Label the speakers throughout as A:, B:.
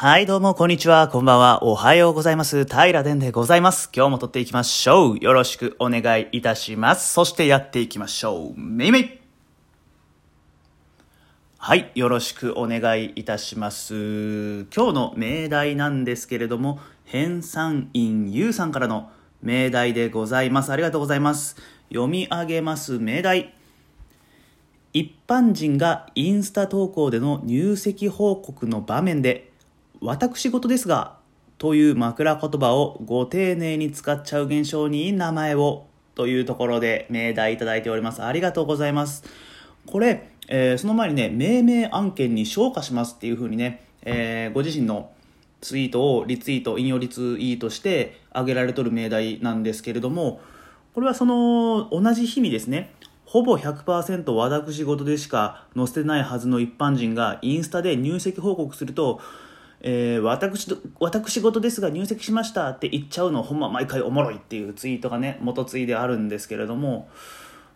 A: はい、どうも、こんにちは、こんばんは、おはようございます。平殿でございます。今日も撮っていきましょう。よろしくお願いいたします。そしてやっていきましょう。めいめいはい、よろしくお願いいたします。今日の命題なんですけれども、編纂員ゆうさんからの命題でございます。ありがとうございます。読み上げます命題。一般人がインスタ投稿での入籍報告の場面で私事ですがという枕言葉をご丁寧に使っちゃう現象に名前をというところで命題いただいております。ありがとうございます。これ、えーその前にね命名案件に昇華しますっていうふうにね、えーご自身のツイートをリツイート引用リツイートして挙げられとる命題なんですけれどもこれはその同じ日にですねほぼ100%私事でしか載せてないはずの一般人がインスタで入籍報告すると、えー私私事ですが入籍しましたって言っちゃうのほんま毎回おもろいっていうツイートがね元ツイであるんですけれども、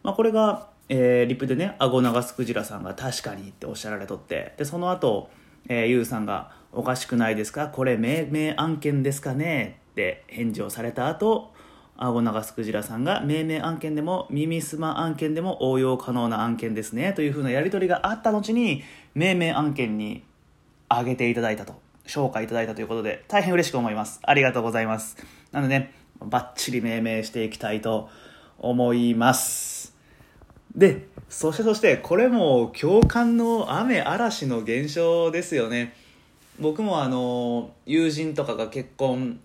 A: まあ、これが、えーリップでね顎長すクジラさんが確かにっておっしゃられとってでその後、えー、ゆうさんがおかしくないですか？これ命名案件ですかね？って返事をされた後顎長すクジラさんが命名案件でも耳すま案件でも応用可能な案件ですね？というふうなやり取りがあった後に命名案件に挙げていただいたと。紹介いただいたということで大変嬉しく思います。ありがとうございます。なのでねバッチリ命名していきたいと思います。でそしてそしてこれも共感の雨嵐の現象ですよね。僕もあの友人とかが結婚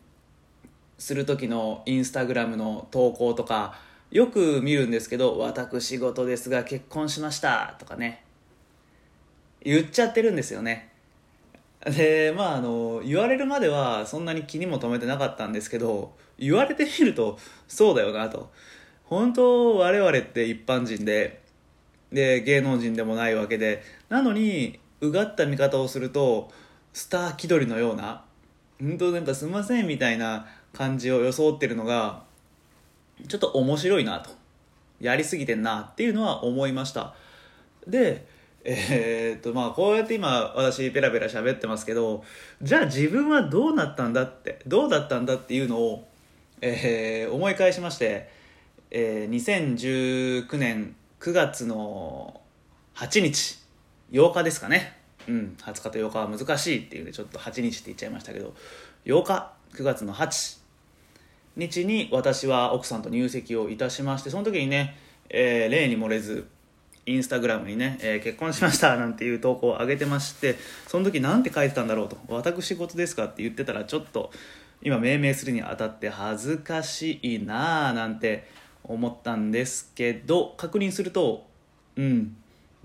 A: する時のインスタグラムの投稿とかよく見るんですけど「私事ですが結婚しました」とかね言っちゃってるんですよね。でまああの言われるまではそんなに気にも留めてなかったんですけど言われてみるとそうだよなと。本当我々って一般人でで芸能人でもないわけでなのにうがった見方をするとスター気取りのような本当なんかすいませんみたいな感じを装ってるのがちょっと面白いなと。やりすぎてんなっていうのは思いました。でえーっとまあこうやって今私ペラペラ喋ってますけどじゃあ自分はどうなったんだってどうだったんだっていうのを、えー思い返しまして、えー2019年9月の8日8日ですかね。うん20日と8日は難しいっていうのでちょっと8日って言っちゃいましたけど8日9月の8日に私は奥さんと入籍をいたしましてその時にね、えー例に漏れずインスタグラムにね、えー結婚しましたなんていう投稿を上げてましてその時なんて書いてたんだろうと「私事ですか?」って言ってたらちょっと今命名するにあたって恥ずかしいなあなんて思ったんですけど確認するとうん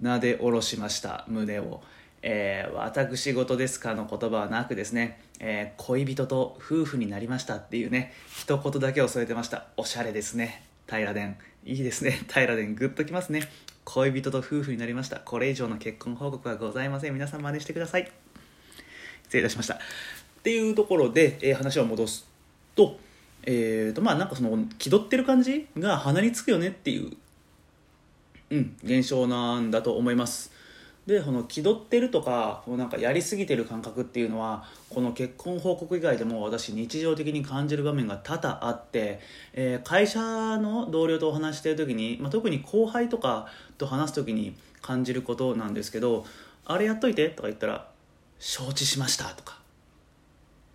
A: なで下ろしました胸を、えー私事ですかの言葉はなくですね、えー恋人と夫婦になりましたっていうね一言だけを添えてました。おしゃれですね。平殿。いいですね。平殿。グッときますね。恋人と夫婦になりました。これ以上の結婚報告はございません。皆さん真似してください。失礼いたしました。っていうところで、えー話を戻すとえーとまあなんかその気取ってる感じが鼻につくよねっていううん、現象なんだと思います。でこの気取ってるとかこうなんかやりすぎてる感覚っていうのはこの結婚報告以外でも私日常的に感じる場面が多々あって、えー会社の同僚とお話ししてる時に、まあ、特に後輩とかと話す時に感じることなんですけど「あれやっといて」とか言ったら「承知しました」とか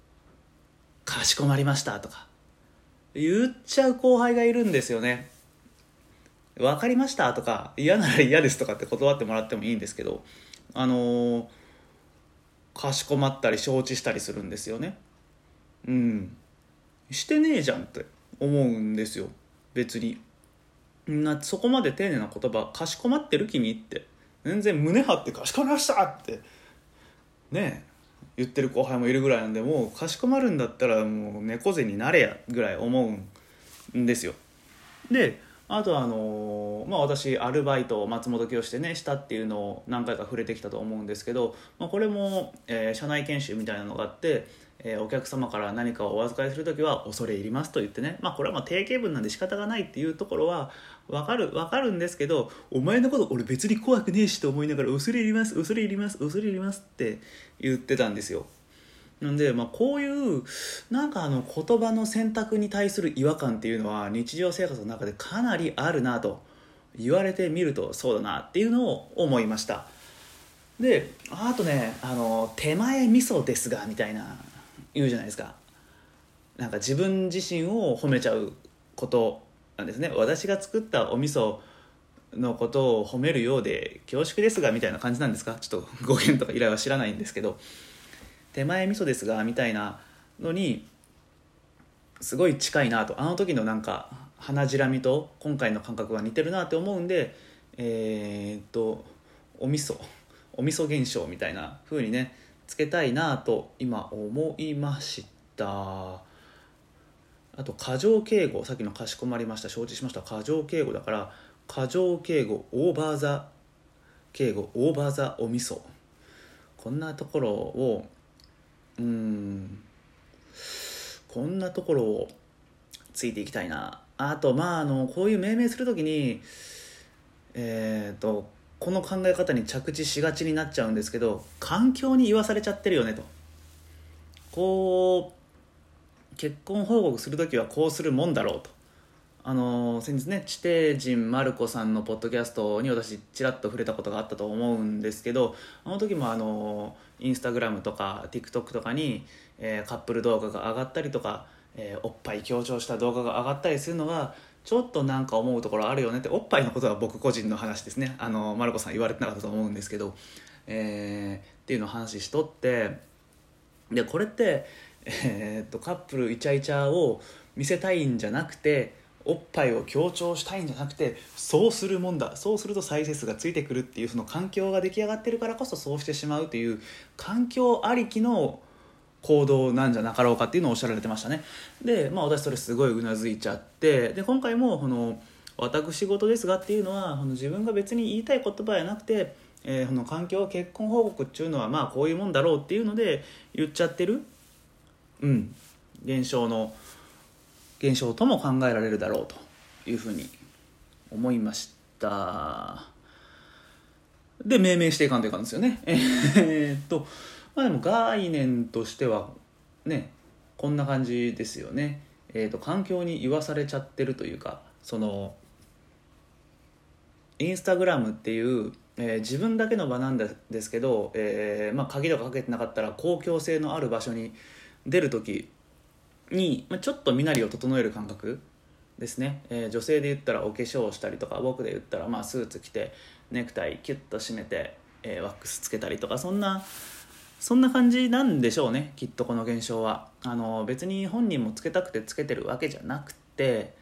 A: 「かしこまりました」とか言っちゃう後輩がいるんですよね。分かりましたとか嫌なら嫌ですとかって断ってもらってもいいんですけどあのーかしこまったり承知したりするんですよね。うん。してねえじゃんって思うんですよ。別に。なそこまで丁寧な言葉かしこまってる君って。全然胸張ってかしこまりましたってねえ言ってる後輩もいるぐらいなんでもうかしこまるんだったらもう猫背になれやぐらい思うんですよ。であとはあのまあ、私アルバイトを松本清してねしたっていうのを何回か触れてきたと思うんですけど、まあ、これも、えー社内研修みたいなのがあって、えーお客様から何かをお預かりする時は恐れ入りますと言ってね、まあ、これはまあ定型文なんで仕方がないっていうところは分かる分かるんですけどお前のこと俺別に怖くねえしと思いながら恐れ入ります恐れ入ります恐れ入りますって言ってたんですよ。んで、まあ、こういうなんかあの言葉の選択に対する違和感っていうのは日常生活の中でかなりあるなと言われてみるとそうだなっていうのを思いました。であとねあの手前味噌ですがみたいな言うじゃないですか。なんか自分自身を褒めちゃうことなんですね。私が作ったお味噌のことを褒めるようで恐縮ですがみたいな感じなんですか？ちょっと語源とか依頼は知らないんですけど。手前味噌ですがみたいなのにすごい近いなと。あの時のなんか鼻じらみと今回の感覚が似てるなって思うんでえー、っとお味噌お味噌現象みたいな風にねつけたいなと今思いました。あと過剰敬語さっきのかしこまりました。承知しました。過剰敬語だから過剰敬語オーバーザ敬語オーバーザお味噌。こんなところをうん。こんなところをついていきたいな。あとまああのこういう命名する時にえっ、ー、とこの考え方に着地しがちになっちゃうんですけど環境に言わされちゃってるよねと。こう結婚報告する時はこうするもんだろうと。あの先日ね地底人マルコさんのポッドキャストに私ちらっと触れたことがあったと思うんですけどあの時もあのインスタグラムとか TikTok とかに、えー、カップル動画が上がったりとか、えー、おっぱい強調した動画が上がったりするのがちょっとなんか思うところあるよねっておっぱいのことは僕個人の話ですね。あのマルコさん言われてなかったと思うんですけど、えー、っていうのを話しとってでこれって、えー、っとカップルイチャイチャを見せたいんじゃなくておっぱいを強調したいんじゃなくてそうするもんだ。そうすると再生数がついてくるっていうその環境が出来上がってるからこそそうしてしまうという環境ありきの行動なんじゃなかろうかっていうのをおっしゃられてましたね。でまあ私それすごいうなずいちゃって。で今回もこの「私事ですが」っていうのはこの自分が別に言いたい言葉じゃなくて、えー、この環境結婚報告っていうのはまあこういうもんだろうっていうので言っちゃってる。うん。現象の現象とも考えられるだろうというふうに思いました。で命名していかんといかんですよね。えっとまあでも概念としてはねこんな感じですよね。えーと、環境に言わされちゃってるというかそのインスタグラムっていう、えー、自分だけの場なんですけど、えーまあ、鍵とかかけてなかったら公共性のある場所に出る時に、まあ、ちょっと身なりを整える感覚ですね、えー、女性で言ったらお化粧をしたりとか僕で言ったらまあスーツ着てネクタイキュッと締めて、えー、ワックスつけたりとかそんなそんな感じなんでしょうねきっとこの現象は。あの別に本人もつけたくてつけてるわけじゃなくて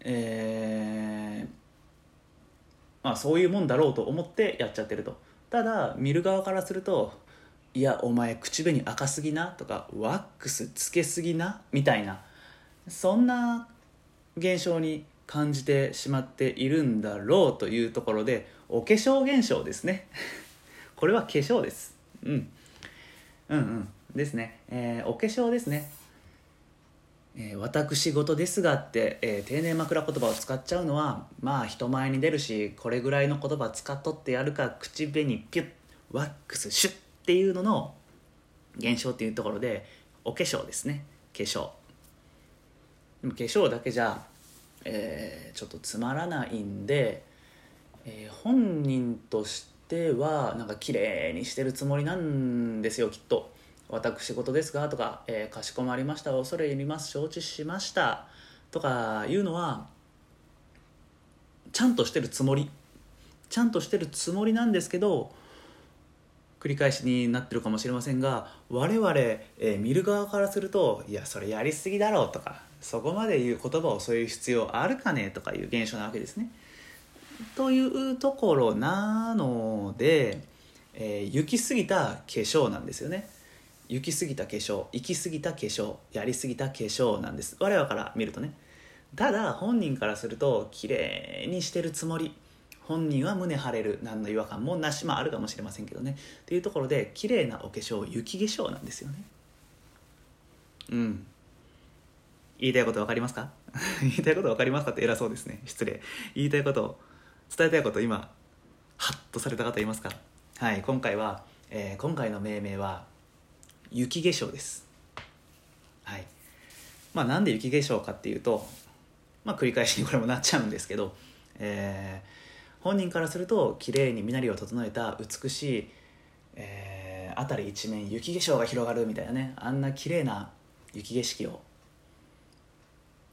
A: えー、まあそういうもんだろうと思ってやっちゃってると。ただ見る側からするといやお前口紅赤すぎな？とかワックスつけすぎな？みたいな。そんな現象に感じてしまっているんだろうというところでお化粧現象ですね。これは化粧です。うん。うんうん。ですね、えー、お化粧ですね。えー、私事ですがって、えー、丁寧枕言葉を使っちゃうのはまあ人前に出るしこれぐらいの言葉使っとってやるか口紅ピュッワックスシュッっていうのの現象っていうところでお化粧ですね。化粧。でも化粧だけじゃ、えー、ちょっとつまらないんで、えー、本人としてはなんか綺麗にしてるつもりなんですよきっと。私事ですがとか、えー、かしこまりました。恐れ入ります。承知しました。とかいうのはちゃんとしてるつもり。ちゃんとしてるつもりなんですけど繰り返しになってるかもしれませんが我々、えー、見る側からするといやそれやりすぎだろうとかそこまで言う言葉をそういう必要あるかねとかいう現象なわけですね。というところなので、えー、行き過ぎた化粧なんですよね。行き過ぎた化粧行き過ぎた化粧やり過ぎた化粧なんです我々から見るとねただ本人からすると綺麗にしてるつもり本人は胸張れる何の違和感もなしまああるかもしれませんけどね。っていうところで綺麗なお化粧雪化粧なんですよね。うん。言いたいこと分かりますか？言いたいこと分かりますかって偉そうですね。失礼。言いたいこと伝えたいこと今ハッとされた方いますか？はい今回は、えー、今回の命名は雪化粧です。はい。まあなんで雪化粧かっていうとまあ繰り返しにこれもなっちゃうんですけどえー、本人からすると綺麗に身なりを整えた美しい、えー、辺り一面雪化粧が広がるみたいなねあんな綺麗な雪景色を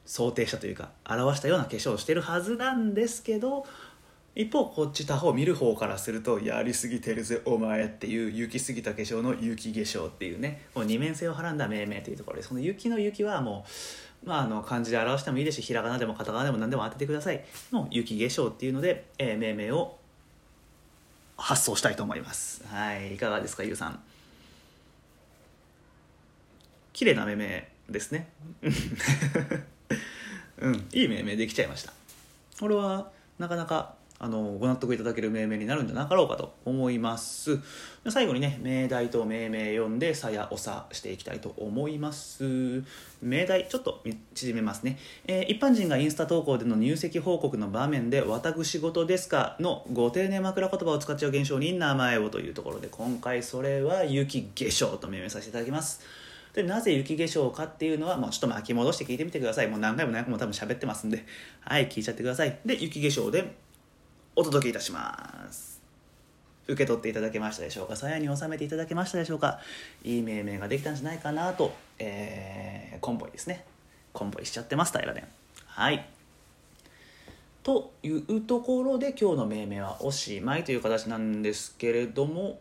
A: 想定したというか表したような化粧をしてるはずなんですけど一方こっち他方見る方からするとやりすぎてるぜお前っていう雪すぎた化粧の雪化粧っていうね。この二面性をはらんだ命名というところ。でその雪の雪はもう、まあ、あの漢字で表してもいいですしひらがなでもカタカナでも何でも当ててくださいの雪化粧っていうので、えー、命名を発送したいと思います。はいいかがですかゆうさん。綺麗な命名ですね。うんいい命名できちゃいました。これはなかなかあのご納得いただける命名になるんじゃなかろうかと思います。最後にね命題と命名読んでさやおさしていきたいと思います。命題ちょっと縮めますね、えー、一般人がインスタ投稿での入籍報告の場面で「私事ですか?」のご丁寧枕言葉を使っちゃう現象に名前をというところで今回それは雪化粧と命名させていただきます。でなぜ雪化粧かっていうのは、まあ、ちょっと巻き戻して聞いてみてください。もう何回も何回も多分喋ってますんで。はい聞いちゃってください。で雪化粧でお届けいたします。受け取っていただけましたでしょうか？鞘に収めていただけましたでしょうか？いい命名ができたんじゃないかなと、えー、コンボイですね。コンボイしちゃってます平殿はい。というところで今日の命名はおしまいという形なんですけれども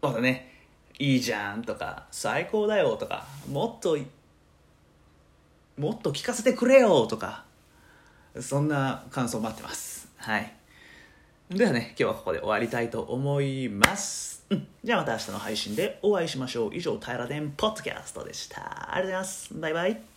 A: まだねいいじゃんとか最高だよとかもっともっと聞かせてくれよとかそんな感想待ってます。はい。ではね、今日はここで終わりたいと思います。うん、じゃあまた明日の配信でお会いしましょう。以上、平田電ポッドキャストでした。ありがとうございます。バイバイ。